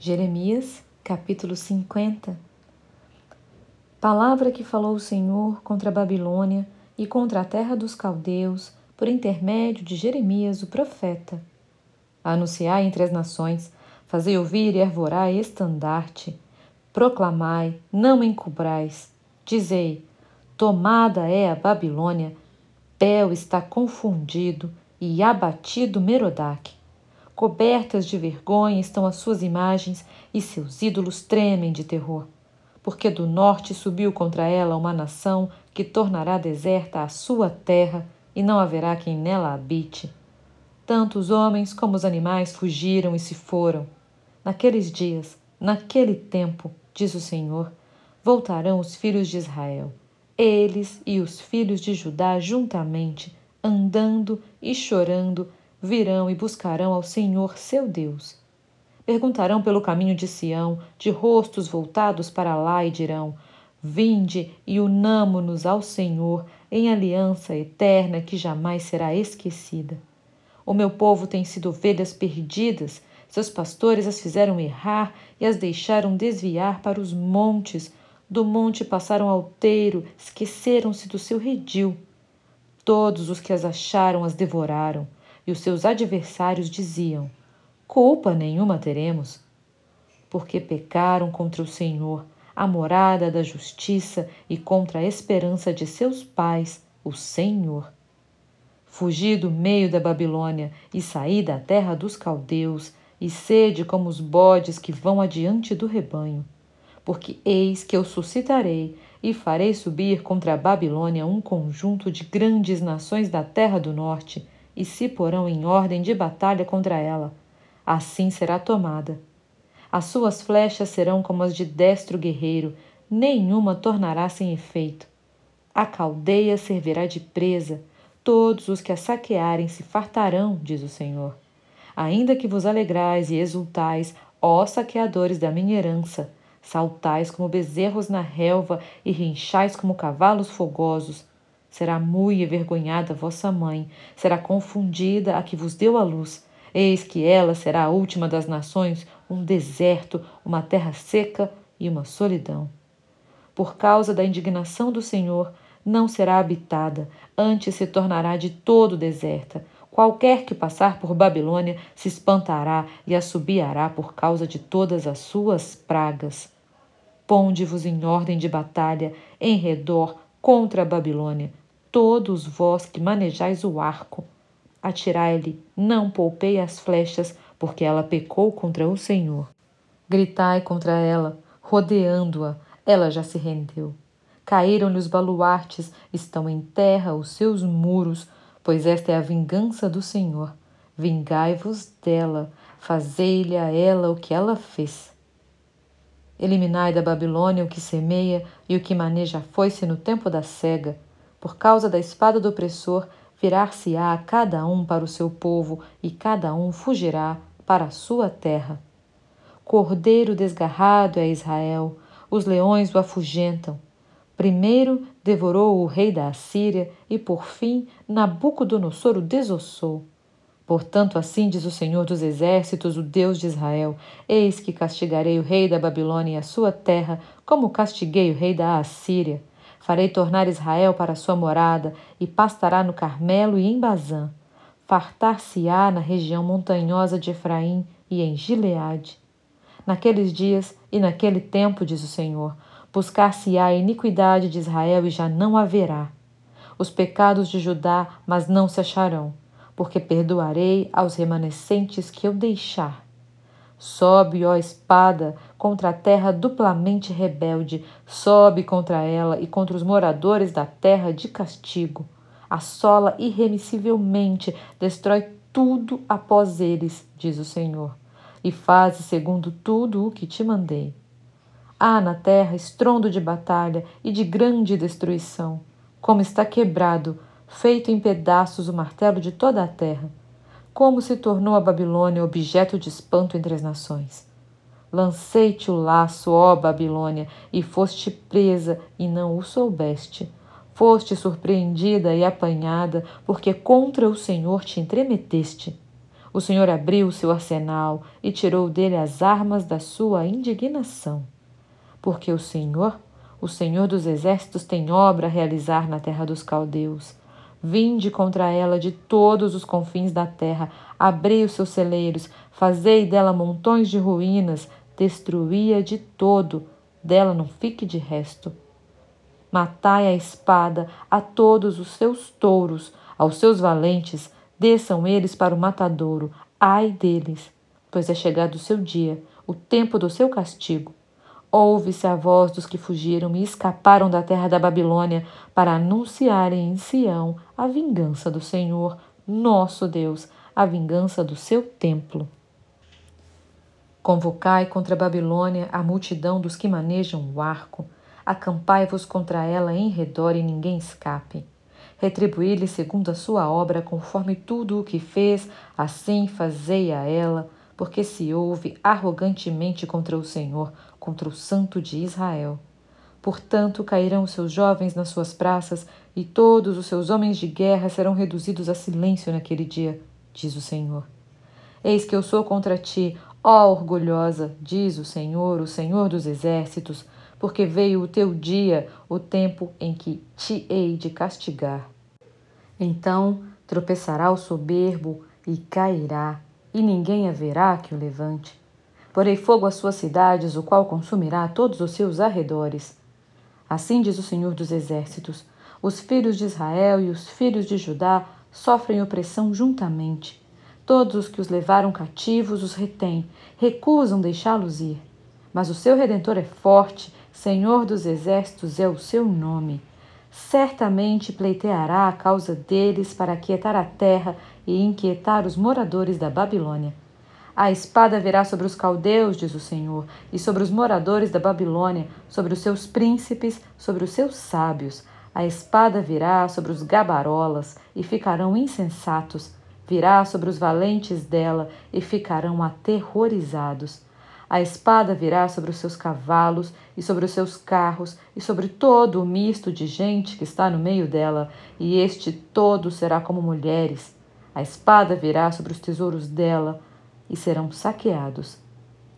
Jeremias, capítulo 50 Palavra que falou o Senhor contra a Babilônia e contra a terra dos caldeus, por intermédio de Jeremias, o profeta. Anunciai entre as nações, fazei ouvir e arvorai estandarte. Proclamai, não encubrais. Dizei: Tomada é a Babilônia, Bel está confundido e abatido Merodach. Cobertas de vergonha estão as suas imagens e seus ídolos tremem de terror. Porque do norte subiu contra ela uma nação que tornará deserta a sua terra e não haverá quem nela habite. Tanto os homens como os animais fugiram e se foram. Naqueles dias, naquele tempo, diz o Senhor, voltarão os filhos de Israel, eles e os filhos de Judá juntamente, andando e chorando virão e buscarão ao Senhor seu Deus. Perguntarão pelo caminho de Sião, de rostos voltados para lá, e dirão: Vinde e unamo-nos ao Senhor em aliança eterna que jamais será esquecida. O meu povo tem sido ovelhas perdidas, seus pastores as fizeram errar e as deixaram desviar para os montes. Do monte passaram ao teiro, esqueceram-se do seu redil. Todos os que as acharam as devoraram e os seus adversários diziam: Culpa nenhuma teremos, porque pecaram contra o Senhor, a morada da justiça, e contra a esperança de seus pais, o Senhor. Fugi do meio da Babilônia e saí da terra dos caldeus, e sede como os bodes que vão adiante do rebanho. Porque eis que eu suscitarei e farei subir contra a Babilônia um conjunto de grandes nações da terra do norte e se porão em ordem de batalha contra ela. Assim será tomada. As suas flechas serão como as de destro guerreiro, nenhuma tornará sem efeito. A caldeia servirá de presa, todos os que a saquearem se fartarão, diz o Senhor. Ainda que vos alegrais e exultais, ó saqueadores da minha herança, saltais como bezerros na relva e rinchais como cavalos fogosos, Será muito envergonhada vossa mãe, será confundida a que vos deu a luz. Eis que ela será a última das nações, um deserto, uma terra seca e uma solidão. Por causa da indignação do Senhor, não será habitada, antes se tornará de todo deserta. Qualquer que passar por Babilônia se espantará e assobiará por causa de todas as suas pragas. Ponde-vos em ordem de batalha em redor contra a Babilônia, todos vós que manejais o arco. Atirai-lhe, não poupei as flechas, porque ela pecou contra o Senhor. Gritai contra ela, rodeando-a, ela já se rendeu. Caíram-lhe os baluartes, estão em terra os seus muros, pois esta é a vingança do Senhor. Vingai-vos dela, fazei-lhe a ela o que ela fez. Eliminai da Babilônia o que semeia e o que maneja a foice no tempo da cega. Por causa da espada do opressor, virar-se-á cada um para o seu povo e cada um fugirá para a sua terra. Cordeiro desgarrado é Israel, os leões o afugentam. Primeiro devorou o rei da Assíria e, por fim, Nabucodonosor o desossou. Portanto, assim diz o Senhor dos Exércitos, o Deus de Israel: Eis que castigarei o rei da Babilônia e a sua terra, como castiguei o rei da Assíria. Farei tornar Israel para sua morada, e pastará no Carmelo e em Bazã. Fartar-se-á na região montanhosa de Efraim e em Gileade. Naqueles dias e naquele tempo, diz o Senhor, buscar-se-á a iniquidade de Israel e já não haverá. Os pecados de Judá, mas não se acharão porque perdoarei aos remanescentes que eu deixar. Sobe, ó espada, contra a terra duplamente rebelde, sobe contra ela e contra os moradores da terra de castigo. Assola irremissivelmente, destrói tudo após eles, diz o Senhor, e faze segundo tudo o que te mandei. Há na terra estrondo de batalha e de grande destruição, como está quebrado feito em pedaços o martelo de toda a terra. Como se tornou a Babilônia objeto de espanto entre as nações. Lancei-te o laço, ó Babilônia, e foste presa e não o soubeste. Foste surpreendida e apanhada, porque contra o Senhor te entremeteste. O Senhor abriu o seu arsenal e tirou dele as armas da sua indignação. Porque o Senhor, o Senhor dos exércitos, tem obra a realizar na terra dos caldeus. Vinde contra ela de todos os confins da terra, abri os seus celeiros, fazei dela montões de ruínas, destruí-a de todo, dela não fique de resto. Matai a espada a todos os seus touros, aos seus valentes, desçam eles para o matadouro, ai deles, pois é chegado o seu dia, o tempo do seu castigo. Ouve-se a voz dos que fugiram e escaparam da terra da Babilônia para anunciarem em Sião a vingança do Senhor, nosso Deus, a vingança do seu templo. Convocai contra a Babilônia a multidão dos que manejam o arco, acampai-vos contra ela em redor e ninguém escape. Retribuí-lhe segundo a sua obra, conforme tudo o que fez, assim fazei a ela, porque se ouve arrogantemente contra o Senhor, contra o Santo de Israel. Portanto, cairão os seus jovens nas suas praças, e todos os seus homens de guerra serão reduzidos a silêncio naquele dia, diz o Senhor. Eis que eu sou contra ti, ó orgulhosa, diz o Senhor, o Senhor dos exércitos, porque veio o teu dia, o tempo em que te hei de castigar. Então tropeçará o soberbo e cairá, e ninguém haverá que o levante. Porei fogo às suas cidades, o qual consumirá todos os seus arredores. Assim diz o Senhor dos Exércitos: os filhos de Israel e os filhos de Judá sofrem opressão juntamente. Todos os que os levaram cativos os retêm, recusam deixá-los ir. Mas o seu redentor é forte, Senhor dos exércitos é o seu nome. Certamente pleiteará a causa deles para aquietar a terra e inquietar os moradores da Babilônia. A espada virá sobre os caldeus, diz o Senhor, e sobre os moradores da Babilônia, sobre os seus príncipes, sobre os seus sábios. A espada virá sobre os gabarolas e ficarão insensatos. Virá sobre os valentes dela e ficarão aterrorizados. A espada virá sobre os seus cavalos e sobre os seus carros e sobre todo o misto de gente que está no meio dela, e este todo será como mulheres. A espada virá sobre os tesouros dela e serão saqueados.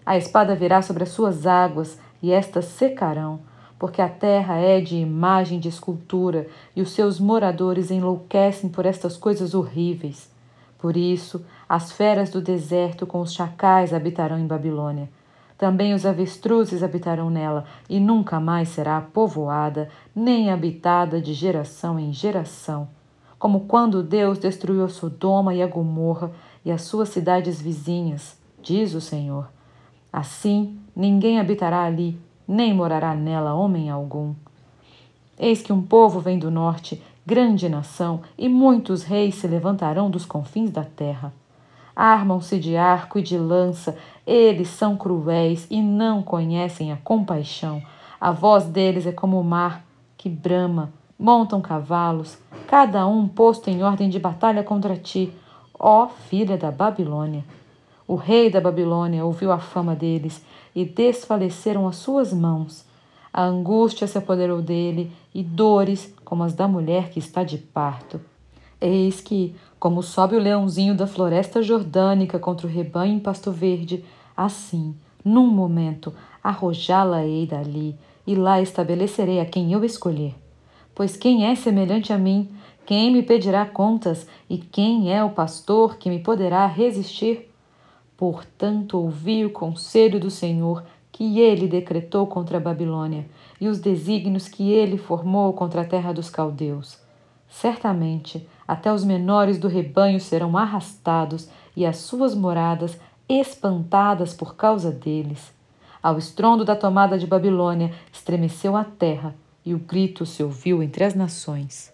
A espada virá sobre as suas águas e estas secarão, porque a terra é de imagem de escultura e os seus moradores enlouquecem por estas coisas horríveis. Por isso, as feras do deserto com os chacais habitarão em Babilônia também os avestruzes habitarão nela, e nunca mais será povoada, nem habitada de geração em geração. Como quando Deus destruiu a Sodoma e a Gomorra e as suas cidades vizinhas, diz o Senhor. Assim, ninguém habitará ali, nem morará nela homem algum. Eis que um povo vem do norte, grande nação, e muitos reis se levantarão dos confins da terra. Armam-se de arco e de lança, eles são cruéis e não conhecem a compaixão. A voz deles é como o mar que brama, montam cavalos, cada um posto em ordem de batalha contra ti, ó filha da Babilônia. O rei da Babilônia ouviu a fama deles e desfaleceram as suas mãos. A angústia se apoderou dele e dores como as da mulher que está de parto. Eis que, como sobe o leãozinho da floresta jordânica contra o rebanho em pasto verde, assim, num momento, arrojá-la-ei dali, e lá estabelecerei a quem eu escolher. Pois quem é semelhante a mim? Quem me pedirá contas? E quem é o pastor que me poderá resistir? Portanto, ouvi o conselho do Senhor que ele decretou contra a Babilônia e os desígnios que ele formou contra a terra dos caldeus. Certamente, até os menores do rebanho serão arrastados e as suas moradas espantadas por causa deles. Ao estrondo da tomada de Babilônia, estremeceu a terra e o grito se ouviu entre as nações.